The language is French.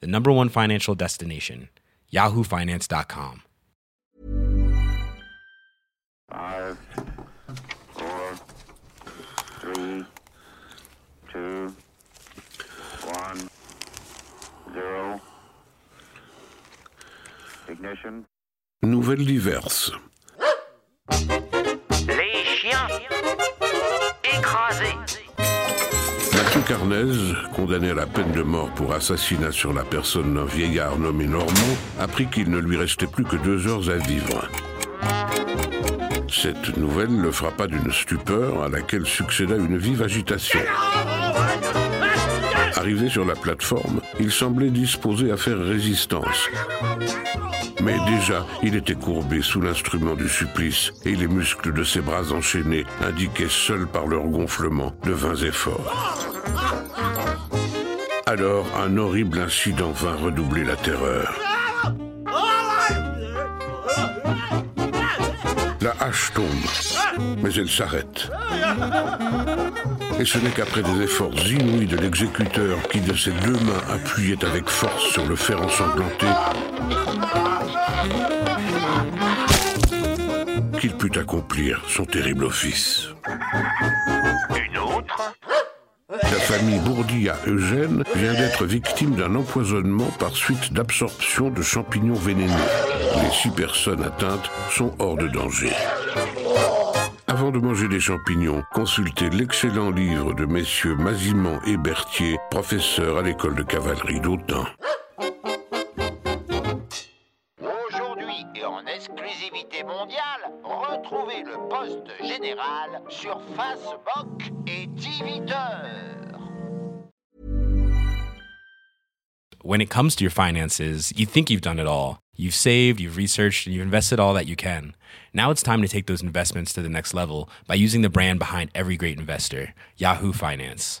the number one financial destination, yahoofinance.com. Five, four, three, two, one, zero. Ignition. Nouvelles diverses. Carnez, condamné à la peine de mort pour assassinat sur la personne d'un vieillard nommé Normand, apprit qu'il ne lui restait plus que deux heures à vivre. Cette nouvelle le frappa d'une stupeur à laquelle succéda une vive agitation. Arrivé sur la plateforme, il semblait disposé à faire résistance. Mais déjà, il était courbé sous l'instrument du supplice et les muscles de ses bras enchaînés indiquaient seuls par leur gonflement de vains efforts. Alors, un horrible incident vint redoubler la terreur. La hache tombe, mais elle s'arrête. Et ce n'est qu'après des efforts inouïs de l'exécuteur qui, de ses deux mains, appuyait avec force sur le fer ensanglanté, qu'il put accomplir son terrible office. Une autre? La famille Bourdilla-Eugène vient d'être victime d'un empoisonnement par suite d'absorption de champignons vénéneux. Les six personnes atteintes sont hors de danger. Avant de manger des champignons, consultez l'excellent livre de messieurs Mazimant et Berthier, professeurs à l'école de cavalerie d'Autun. Et en exclusivité mondiale, retrouvez le poste général sur Facebook et Twitter. When it comes to your finances, you think you've done it all. You've saved, you've researched, and you've invested all that you can. Now it's time to take those investments to the next level by using the brand behind every great investor, Yahoo Finance.